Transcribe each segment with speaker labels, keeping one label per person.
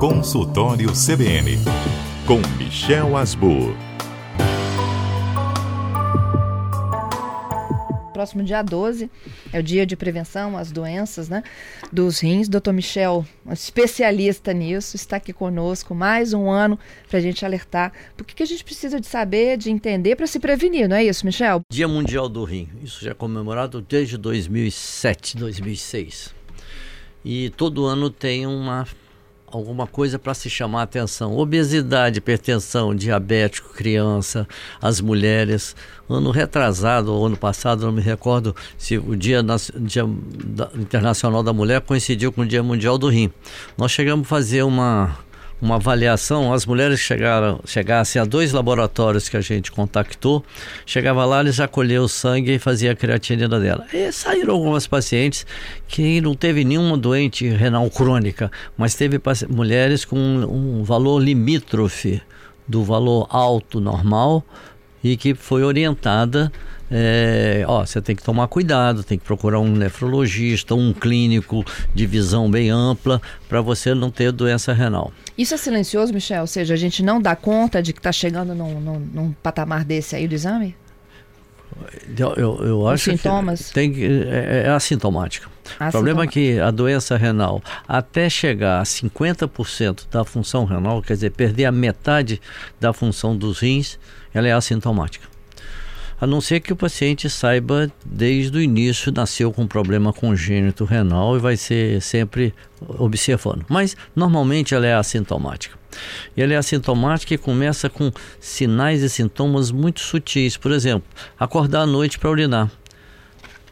Speaker 1: Consultório CBN, com Michel Asbur.
Speaker 2: Próximo dia 12 é o dia de prevenção às doenças né, dos rins. Dr. Michel, um especialista nisso, está aqui conosco mais um ano para a gente alertar. Por que, que a gente precisa de saber, de entender para se prevenir, não é isso, Michel?
Speaker 3: Dia Mundial do Rim. Isso já é comemorado desde 2007, 2006. E todo ano tem uma alguma coisa para se chamar a atenção. Obesidade, hipertensão, diabético, criança, as mulheres. Ano retrasado ou ano passado, não me recordo se o Dia, dia Internacional da Mulher coincidiu com o Dia Mundial do Rim. Nós chegamos a fazer uma uma avaliação, as mulheres chegaram, chegassem a dois laboratórios que a gente contactou, chegava lá, eles já colhiam o sangue e fazia a creatinina dela. E saíram algumas pacientes que não teve nenhuma doente renal crônica, mas teve mulheres com um valor limítrofe do valor alto normal e que foi orientada é, ó, você tem que tomar cuidado, tem que procurar um nefrologista, um clínico de visão bem ampla para você não ter doença renal.
Speaker 2: Isso é silencioso, Michel? Ou seja, a gente não dá conta de que está chegando num, num, num, patamar desse aí do exame?
Speaker 3: Eu, eu, eu acho
Speaker 2: sintomas?
Speaker 3: que tem que, é, é assintomática. O problema é que a doença renal, até chegar a 50% da função renal, quer dizer, perder a metade da função dos rins, ela é assintomática a não ser que o paciente saiba desde o início nasceu com problema congênito renal e vai ser sempre observando. Mas normalmente ela é assintomática. E ela é assintomática e começa com sinais e sintomas muito sutis. Por exemplo, acordar à noite para urinar.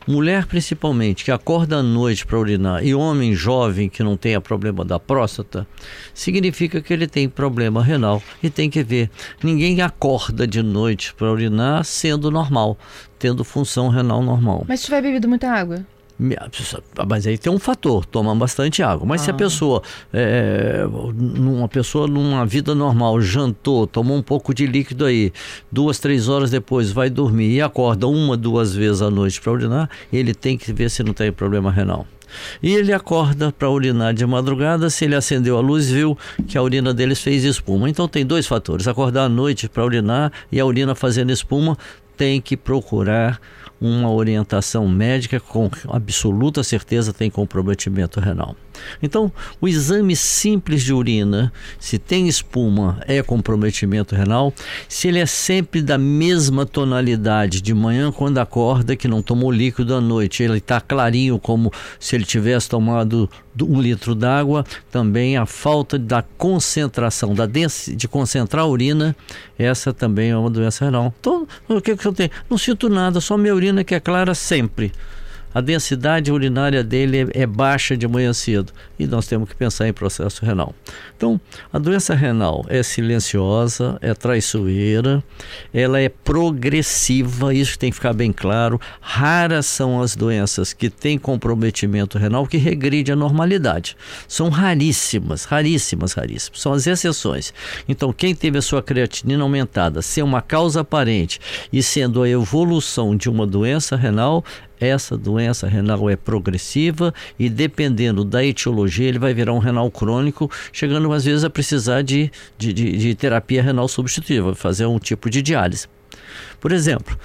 Speaker 3: Mulher principalmente que acorda à noite para urinar e homem jovem que não tenha problema da próstata, significa que ele tem problema renal e tem que ver. Ninguém acorda de noite para urinar sendo normal, tendo função renal normal.
Speaker 2: Mas se tiver bebido muita água?
Speaker 3: Mas aí tem um fator, toma bastante água. Mas ah. se a ah. pessoa, é, uma pessoa numa vida normal, jantou, tomou um pouco de líquido aí, duas, três horas depois vai dormir e acorda uma, duas vezes à noite para urinar, ele tem que ver se não tem problema renal. E ele acorda para urinar de madrugada, se ele acendeu a luz, viu que a urina deles fez espuma. Então tem dois fatores: acordar à noite para urinar e a urina fazendo espuma, tem que procurar uma orientação médica com absoluta certeza tem comprometimento renal. Então, o exame simples de urina, se tem espuma, é comprometimento renal. Se ele é sempre da mesma tonalidade de manhã quando acorda, que não tomou líquido à noite, ele está clarinho como se ele tivesse tomado um litro d'água, também a falta da concentração, da de concentrar a urina, essa também é uma doença renal. Então, o que, que eu tenho? Não sinto nada, só minha urina que é clara sempre a densidade urinária dele é, é, baixa de manhã cedo e nós temos que pensar em processo renal. Então, a doença renal é silenciosa, é traiçoeira, ela é progressiva, isso tem que ficar bem claro. Raras são as doenças que têm comprometimento renal que regride a normalidade. São raríssimas, raríssimas, raríssimas. São as exceções. Então, quem teve a sua creatinina aumentada, ser uma causa aparente e sendo a evolução de uma doença renal, essa doença renal é progressiva e dependendo da etiologia ele vai virar um renal crônico, chegando às vezes a precisar de, de, de, de terapia renal substitutiva, fazer um tipo de diálise. Por exemplo,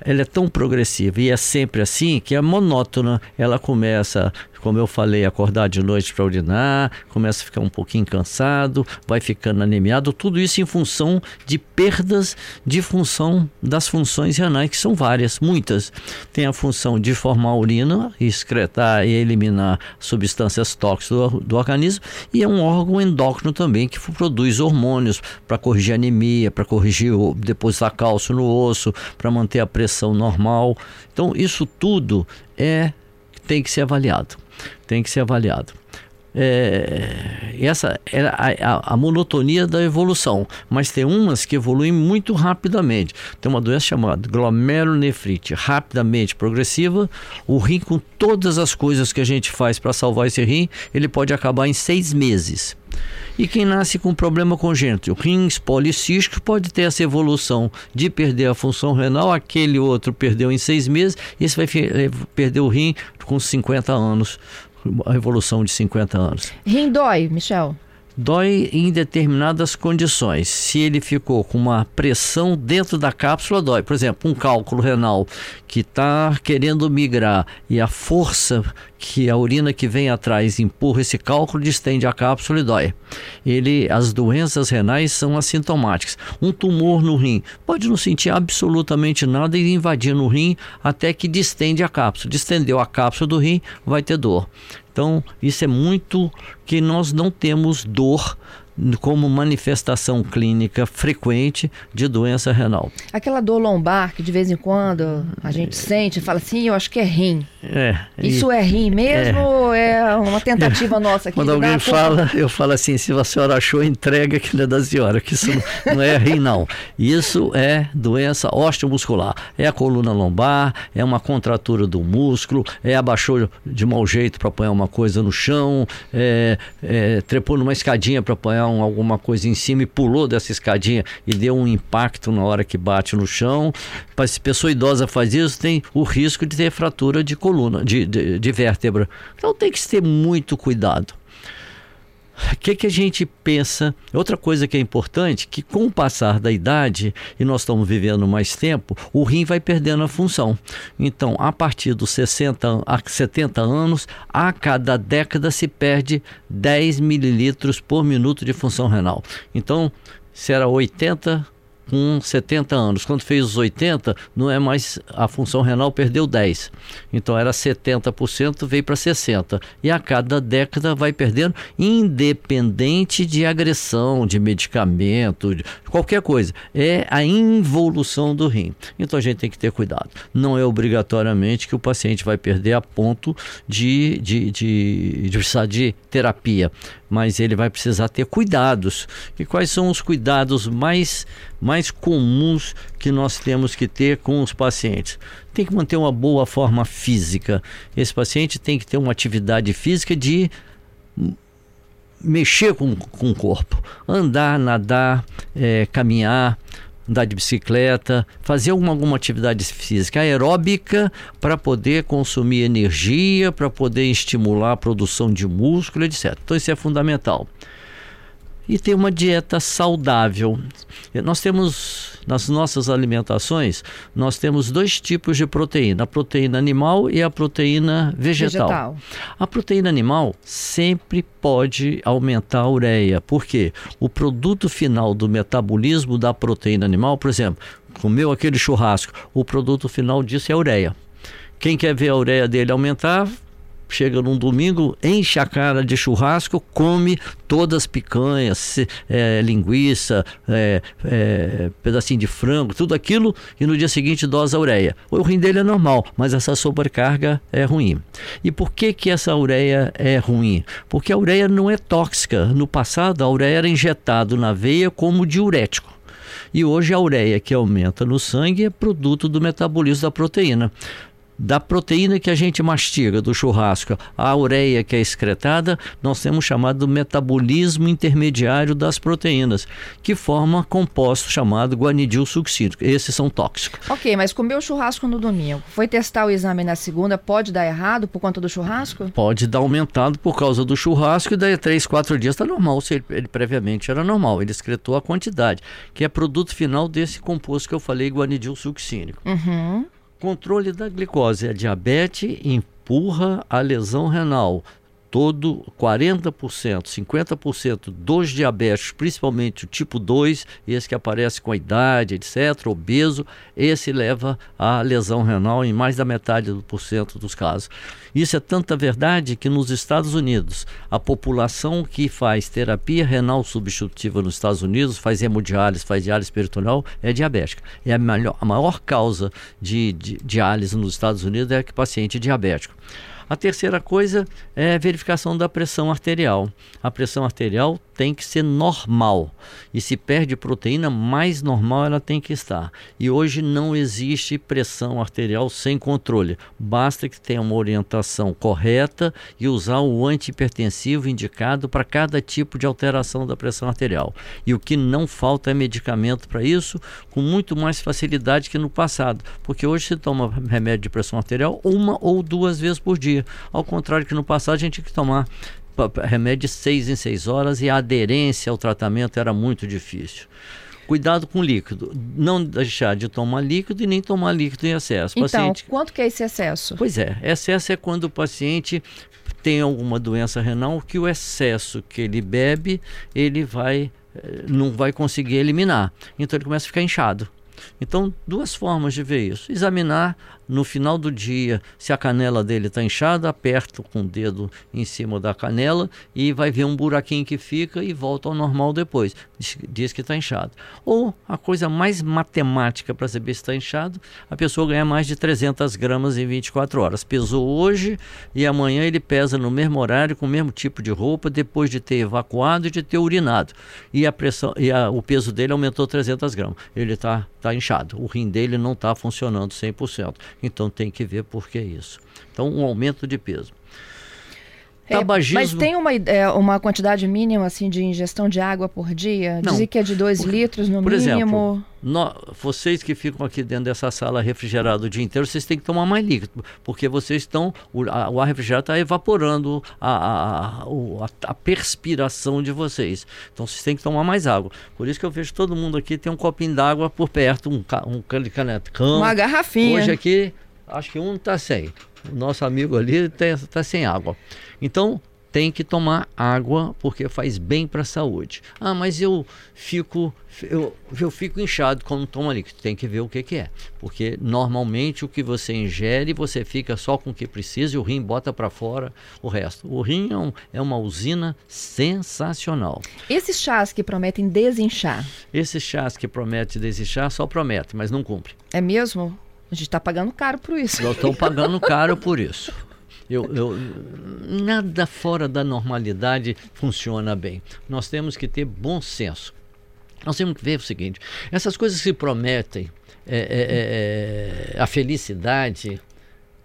Speaker 3: ela é tão progressiva e é sempre assim que é monótona. Ela começa como eu falei, acordar de noite para urinar, começa a ficar um pouquinho cansado, vai ficando anemiado, tudo isso em função de perdas de função das funções renais, que são várias, muitas. Tem a função de formar urina, excretar e eliminar substâncias tóxicas do, do organismo, e é um órgão endócrino também que produz hormônios para corrigir anemia, para corrigir depositar cálcio no osso, para manter a pressão normal. Então, isso tudo é tem que ser avaliado tem que ser avaliado. É, essa é a, a, monotonia da evolução, mas tem umas que evoluem muito rapidamente. Tem uma doença chamada glomerulonefrite, rapidamente progressiva. O rim, com todas as coisas que a gente faz para salvar esse rim, ele pode acabar em seis meses. E quem nasce com problema congênito, rins policísticos, pode ter essa evolução de perder a função renal, aquele outro perdeu em seis meses, e esse vai eh, perder o rim com 50 anos, a evolução de 50 anos.
Speaker 2: Rim dói, Michel?
Speaker 3: Dói em determinadas condições. Se ele ficou com uma pressão dentro da cápsula, dói. Por exemplo, um cálculo renal que está querendo migrar e a força que a urina que vem atrás empurra esse cálculo, distende a cápsula e dói. Ele, as doenças renais são assintomáticas. Um tumor no rim pode não sentir absolutamente nada e invadir no rim até que distende a cápsula. Distendeu a cápsula do rim, vai ter dor. Então, isso é muito que nós não temos dor como manifestação clínica frequente de doença renal.
Speaker 2: Aquela dor lombar que de vez em quando a gente é. sente, fala assim, eu acho que é rim.
Speaker 3: É.
Speaker 2: Isso é rim mesmo é. ou é uma tentativa nossa aqui?
Speaker 3: Quando alguém fala, eu falo assim, se a senhora achou, entrega que não é da senhora, que isso não é rim não. Isso é doença osteomuscular. É a coluna lombar, é uma contratura do músculo, é abaixou de mau jeito para apanhar uma coisa no chão, é, é, trepou numa escadinha para apanhar um, alguma coisa em cima e pulou dessa escadinha e deu um impacto na hora que bate no chão. Se pessoa idosa faz isso, tem o risco de ter fratura de coluna, de, de, de vértebra. Então tem que ter muito cuidado. O que, que a gente pensa? Outra coisa que é importante, que com o passar da idade, e nós estamos vivendo mais tempo, o rim vai perdendo a função. Então, a partir dos 60 a 70 anos, a cada década se perde 10 mililitros por minuto de função renal. Então, se era 80 com 70 anos. Quando fez os 80, não é mais a função renal perdeu 10. Então era 70%, veio para 60. E a cada década vai perdendo, independente de agressão, de medicamento, de qualquer coisa. É a involução do rim. Então a gente tem que ter cuidado. Não é obrigatoriamente que o paciente vai perder a ponto de, de, de, de precisar de terapia mas ele vai precisar ter cuidados. E quais são os cuidados mais, mais comuns que nós temos que ter com os pacientes? Tem que manter uma boa forma física. Esse paciente tem que ter uma atividade física de mexer com, com o corpo, andar, nadar, é, caminhar andar de bicicleta, fazer alguma, alguma atividade física aeróbica para poder consumir energia, para poder estimular a produção de músculo, etc. Então isso é fundamental e ter uma dieta saudável. Nós temos nas nossas alimentações, nós temos dois tipos de proteína, a proteína animal e a proteína vegetal. vegetal. A proteína animal sempre pode aumentar a ureia, porque o produto final do metabolismo da proteína animal, por exemplo, comeu aquele churrasco, o produto final disso é a ureia. Quem quer ver a ureia dele aumentar, chega num domingo, enche a cara de churrasco, come todas as picanhas, é, linguiça, é, é, pedacinho de frango, tudo aquilo, e no dia seguinte dosa a ureia. O rim dele é normal, mas essa sobrecarga é ruim. E por que, que essa ureia é ruim? Porque a ureia não é tóxica. No passado, a ureia era injetada na veia como diurético. E hoje a ureia que aumenta no sangue é produto do metabolismo da proteína da proteína que a gente mastiga do churrasco, a ureia que é excretada, nós temos chamado metabolismo intermediário das proteínas, que forma composto chamado guanidil succínico. Esses são tóxicos.
Speaker 2: Ok, mas comer o churrasco no domingo, foi testar o exame na segunda, pode dar errado por conta do churrasco?
Speaker 3: Pode dar aumentado por causa do churrasco e daí três, quatro dias está normal, se ele, ele, previamente era normal. Ele excretou a quantidade, que é produto final desse composto que eu falei, guanidil succínico.
Speaker 2: Uhum.
Speaker 3: Controle da glicose. A diabetes empurra a lesão renal todo 40%, 50% dos diabéticos, principalmente o tipo 2, esse que aparece com a idade, etc., obeso, esse leva à lesão renal em mais da metade do por cento dos casos. Isso é tanta verdade que nos Estados Unidos, a população que faz terapia renal substitutiva nos Estados Unidos, faz hemodiálise, faz diálise peritoneal, é diabética. É a, melhor, a maior causa de, de diálise nos Estados Unidos é que paciente diabético. A terceira coisa é verificação da pressão arterial. A pressão arterial tem que ser normal. E se perde proteína, mais normal ela tem que estar. E hoje não existe pressão arterial sem controle. Basta que tenha uma orientação correta e usar o antihipertensivo indicado para cada tipo de alteração da pressão arterial. E o que não falta é medicamento para isso, com muito mais facilidade que no passado. Porque hoje se toma remédio de pressão arterial uma ou duas vezes por dia. Ao contrário que no passado a gente tinha que tomar remédio de seis em seis horas e a aderência ao tratamento era muito difícil. Cuidado com líquido. Não deixar de tomar líquido e nem tomar líquido em excesso.
Speaker 2: Então, paciente... quanto que é esse excesso?
Speaker 3: Pois é, excesso é quando o paciente tem alguma doença renal que o excesso que ele bebe, ele vai eh, não vai conseguir eliminar. Então ele começa a ficar inchado. Então, duas formas de ver isso. Examinar no final do dia se a canela dele está inchada, aperta com o dedo em cima da canela e vai ver um buraquinho que fica e volta ao normal depois. Diz, que está inchado. Ou a coisa mais matemática para saber se está inchado, a pessoa ganha mais de 300 gramas em 24 horas. Pesou hoje e amanhã ele pesa no mesmo horário, com o mesmo tipo de roupa, depois de ter evacuado e de ter urinado. E, a pressão, e a, o peso dele aumentou 300 gramas. Ele está tá inchado. O rim dele não está funcionando 100%. Então tem que ver por que isso. Então, um aumento de peso.
Speaker 2: É, Tabagismo... Mas tem uma, é, uma quantidade mínima assim de ingestão de água por dia? Não. Dizem que é de 2 litros no
Speaker 3: por
Speaker 2: mínimo.
Speaker 3: Exemplo, no, vocês que ficam aqui dentro dessa sala refrigerada o dia inteiro, vocês têm que tomar mais líquido, porque vocês estão. O, a, o ar refrigerado está evaporando a, a, a, a, perspiração de vocês. Então vocês têm que tomar mais água. Por isso que eu vejo todo mundo aqui tem um copinho d'água por perto, um, um canetão.
Speaker 2: Uma garrafinha.
Speaker 3: Hoje aqui, acho que um está sem o nosso amigo ali está sem água. Então, tem que tomar água porque faz bem para a saúde. Ah, mas eu fico eu, eu fico inchado quando tomo líquido. Tem que ver o que, que é, porque normalmente o que você ingere você fica só com o que precisa e o rim bota para fora o resto. O rim é, um, é, uma usina sensacional.
Speaker 2: Esses chás que prometem desinchar?
Speaker 3: Esses chás que prometem desinchar só prometem, mas não cumprem.
Speaker 2: É mesmo? A gente está pagando caro por isso.
Speaker 3: Nós estamos pagando caro por isso. Eu, eu, nada fora da normalidade funciona bem. Nós temos que ter bom senso. Nós temos que ver o seguinte: essas coisas que prometem é, é, é, a felicidade,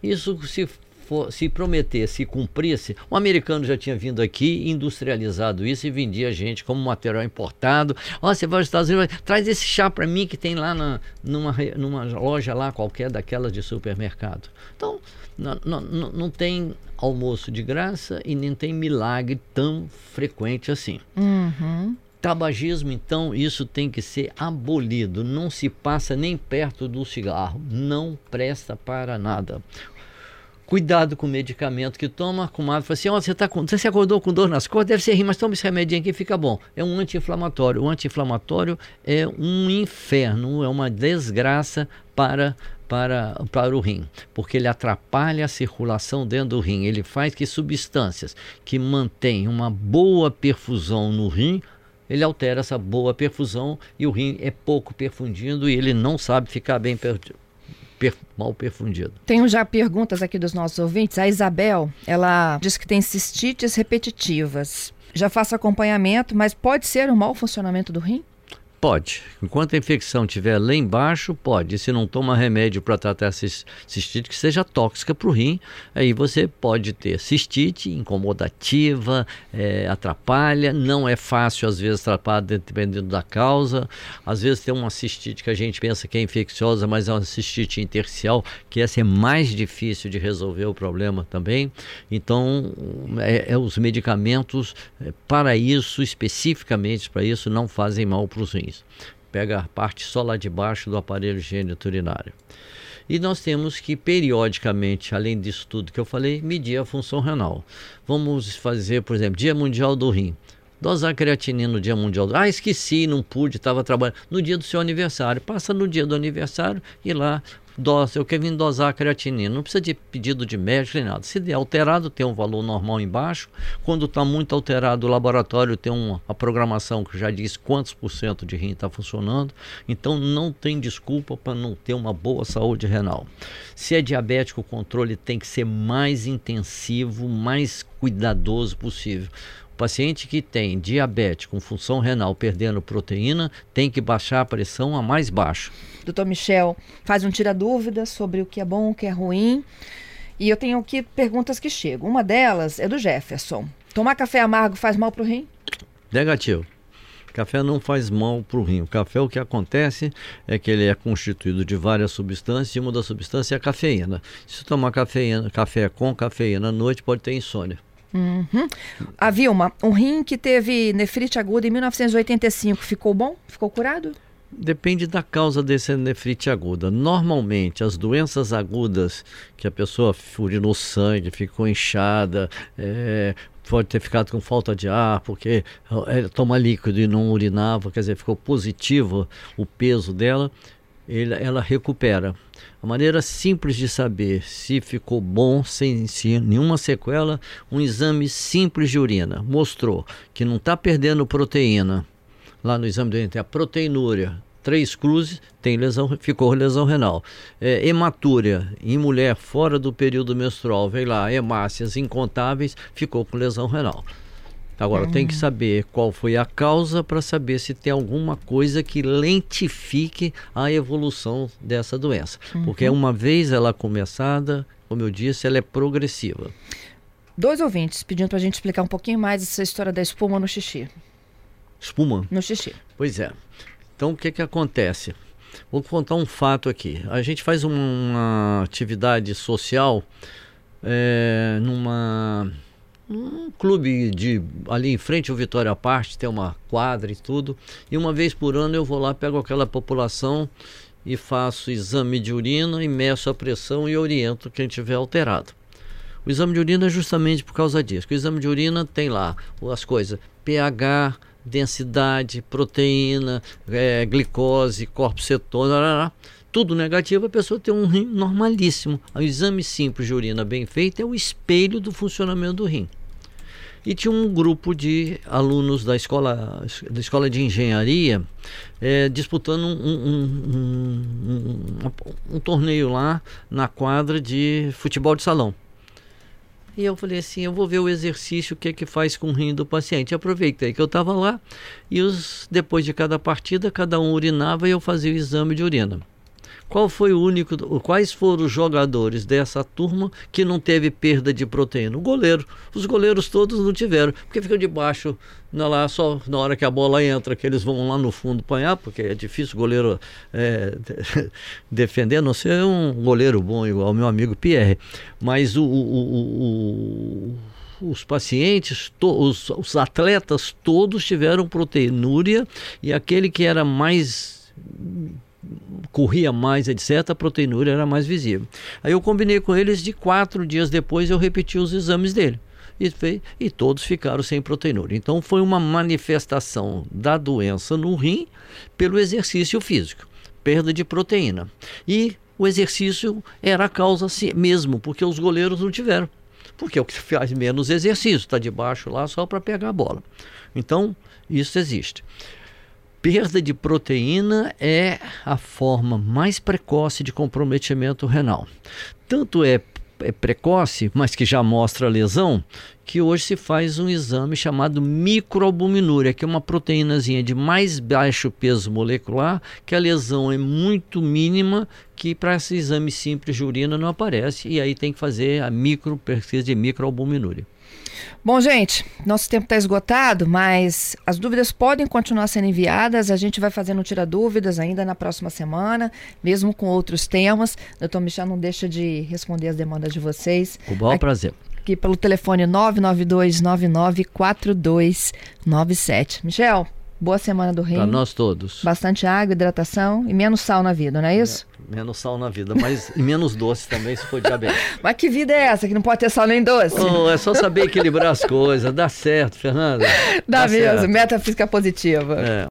Speaker 3: isso se for, se prometesse e cumprisse, o americano já tinha vindo aqui, industrializado isso e vendia a gente como material importado. Ó, oh, você vai aos Estados Unidos, traz esse chá para mim que tem lá na, numa, numa loja lá qualquer daquelas de supermercado. Então, não, não, não tem almoço de graça e nem tem milagre tão frequente assim.
Speaker 2: Uhum.
Speaker 3: Tabagismo, então, isso tem que ser abolido. Não se passa nem perto do cigarro. Não presta para nada cuidado com o medicamento que toma. A comadre fala assim: oh, você, tá com, você acordou com dor nas costas, deve ser rim, mas toma esse remedinho aqui fica bom. É um anti-inflamatório. O anti-inflamatório é um inferno, é uma desgraça para, para, para o rim, porque ele atrapalha a circulação dentro do rim. Ele faz que substâncias que mantêm uma boa perfusão no rim ele altera essa boa perfusão e o rim é pouco perfundido e ele não sabe ficar bem per, mal perfundido.
Speaker 2: Tenho já perguntas aqui dos nossos ouvintes. A Isabel, ela diz que tem cistites repetitivas. Já faço acompanhamento, mas pode ser um mau funcionamento do rim?
Speaker 3: Pode. Enquanto a infecção estiver lá embaixo, pode. E se não toma remédio para tratar cistite que seja tóxica para o rim, aí você pode ter cistite incomodativa, é, atrapalha. Não é fácil, às vezes, tratar dependendo da causa. Às vezes tem uma cistite que a gente pensa que é infecciosa, mas é uma cistite intersticial, que essa é mais difícil de resolver o problema também. Então, é, é os medicamentos é, para isso, especificamente para isso, não fazem mal para os rins Pega a parte só lá de baixo do aparelho higiênico urinário. E nós temos que, periodicamente, além disso tudo que eu falei, medir a função renal. Vamos fazer, por exemplo, Dia Mundial do Rim. Dosar creatinina no Dia Mundial Ah, esqueci, não pude, estava trabalhando. No dia do seu aniversário. Passa no dia do aniversário e lá dose, eu quero vir dosar a creatinina. Não precisa de pedido de médico nem nada. Se der alterado, tem um valor normal embaixo. Quando está muito alterado, o laboratório tem uma a programação que já diz quantos por cento de rim está funcionando. Então não tem desculpa para não ter uma boa saúde renal. Se é diabético, o controle tem que ser mais intensivo, mais cuidadoso possível paciente que tem diabetes com função renal perdendo proteína tem que baixar a pressão a mais baixa.
Speaker 2: Doutor Michel faz um tira dúvidas sobre o que é bom, o que é ruim. E eu tenho aqui perguntas que chegam. Uma delas é do Jefferson. Tomar café amargo faz mal para o rim?
Speaker 3: Negativo. Café não faz mal para o rim. O café, o que acontece é que ele é constituído de várias substâncias e uma das substâncias é a cafeína. Se tomar cafeína, café com cafeína à noite, pode ter insônia.
Speaker 2: Uhum. A Vilma, um rim que teve nefrite aguda em 1985, ficou bom? Ficou curado?
Speaker 3: Depende da causa desse nefrite aguda. Normalmente, as doenças agudas que a pessoa urinou sangue, ficou inchada, é, pode ter ficado com falta de ar, porque é, toma líquido e não urinava, quer dizer, ficou positivo o peso dela, ele, ela recupera. A maneira simples de saber se ficou bom, sem, sem nenhuma sequela, um exame simples de urina mostrou que não está perdendo proteína. Lá no exame do urina a proteinúria, três cruzes, tem lesão, ficou lesão renal. É, hematúria em mulher fora do período menstrual, vem lá, hemácias incontáveis, ficou com lesão renal. Agora uhum. tem que saber qual foi a causa para saber se tem alguma coisa que lentifique a evolução dessa doença. Uhum. Porque uma vez ela começada, como eu disse, ela é progressiva.
Speaker 2: Dois ouvintes pedindo para a gente explicar um pouquinho mais essa história da espuma no xixi.
Speaker 3: Espuma?
Speaker 2: No xixi.
Speaker 3: Pois é. Então o que, que acontece? Vou contar um fato aqui. A gente faz uma atividade social é, numa um clube de ali em frente ao Vitória Parte, tem uma quadra e tudo. E uma vez por ano eu vou lá, pego aquela população e faço exame de urina e meço a pressão e oriento quem tiver alterado. O exame de urina é justamente por causa disso. O exame de urina tem lá as coisas pH, densidade, proteína, é, glicose, corpo cetona, tudo negativo, a pessoa tem um rim normalíssimo. O exame simples de urina bem feito é o espelho do funcionamento do rim. E tinha um grupo de alunos da escola, da escola de engenharia é, disputando um, um, um, um, torneio lá na quadra de futebol de salão. E eu falei assim, eu vou ver o exercício, o que é que faz com o rim do paciente. Aproveitei que eu estava lá e os, depois de cada partida, cada um urinava e eu fazia o exame de urina. Qual foi o único, quais foram os jogadores dessa turma que não teve perda de proteína? O goleiro. Os goleiros todos não tiveram, porque ficam debaixo, na, lá só na hora que a bola entra, que eles vão lá no fundo apanhar, porque é difícil o goleiro é, defender, não ser um goleiro bom igual meu amigo Pierre. Mas o, o, o, os pacientes, to, os, os atletas todos tiveram proteinúria e aquele que era mais corria mais, etc., a proteinúria era mais visível. Aí eu combinei com eles de quatro dias depois eu repeti os exames dele. E, e todos ficaram sem proteinúria. Então foi uma manifestação da doença no rim pelo exercício físico, perda de proteína. E o exercício era a causa mesmo, porque os goleiros não tiveram. Porque é o que faz menos exercício, está debaixo lá só para pegar a bola. Então, isso existe perda de proteína é a forma mais precoce de comprometimento renal. Tanto é, é precoce, mas que já mostra lesão, que hoje se faz um exame chamado microalbuminúria, que é uma proteínazinha de mais baixo peso molecular, que a lesão é muito mínima, que para esse exame simples de urina não aparece, e aí tem que fazer a micro pesquisa de microalbuminúria.
Speaker 2: Bom, gente, nosso tempo está esgotado, mas as dúvidas podem continuar sendo enviadas. A gente vai fazendo tira dúvidas ainda na próxima semana, mesmo com outros temas. Doutor Michel não deixa de responder as demandas de vocês.
Speaker 3: Com o maior prazer.
Speaker 2: Aqui pelo telefone 992994297. Michel, boa semana do rim.
Speaker 3: Para nós todos.
Speaker 2: Bastante água, hidratação e menos sal na vida, não é isso?
Speaker 3: Menos sal na vida, mas e menos doce também, se for diabetes.
Speaker 2: mas que vida é essa que não pode ter sal nem doce?
Speaker 3: Oh, é só saber equilibrar as coisas. Dá certo, Fernanda.
Speaker 2: Dá, Dá mesmo, certo. metafísica positiva. É.